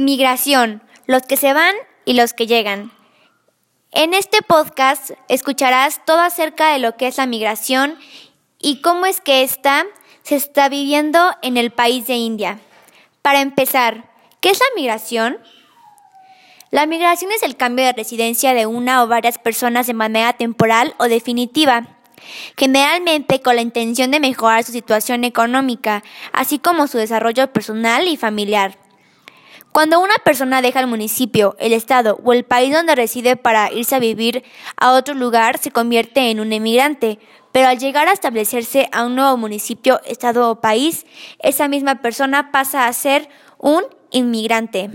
Migración, los que se van y los que llegan. En este podcast escucharás todo acerca de lo que es la migración y cómo es que ésta se está viviendo en el país de India. Para empezar, ¿qué es la migración? La migración es el cambio de residencia de una o varias personas de manera temporal o definitiva, generalmente con la intención de mejorar su situación económica, así como su desarrollo personal y familiar. Cuando una persona deja el municipio, el estado o el país donde reside para irse a vivir a otro lugar, se convierte en un emigrante, pero al llegar a establecerse a un nuevo municipio, estado o país, esa misma persona pasa a ser un inmigrante.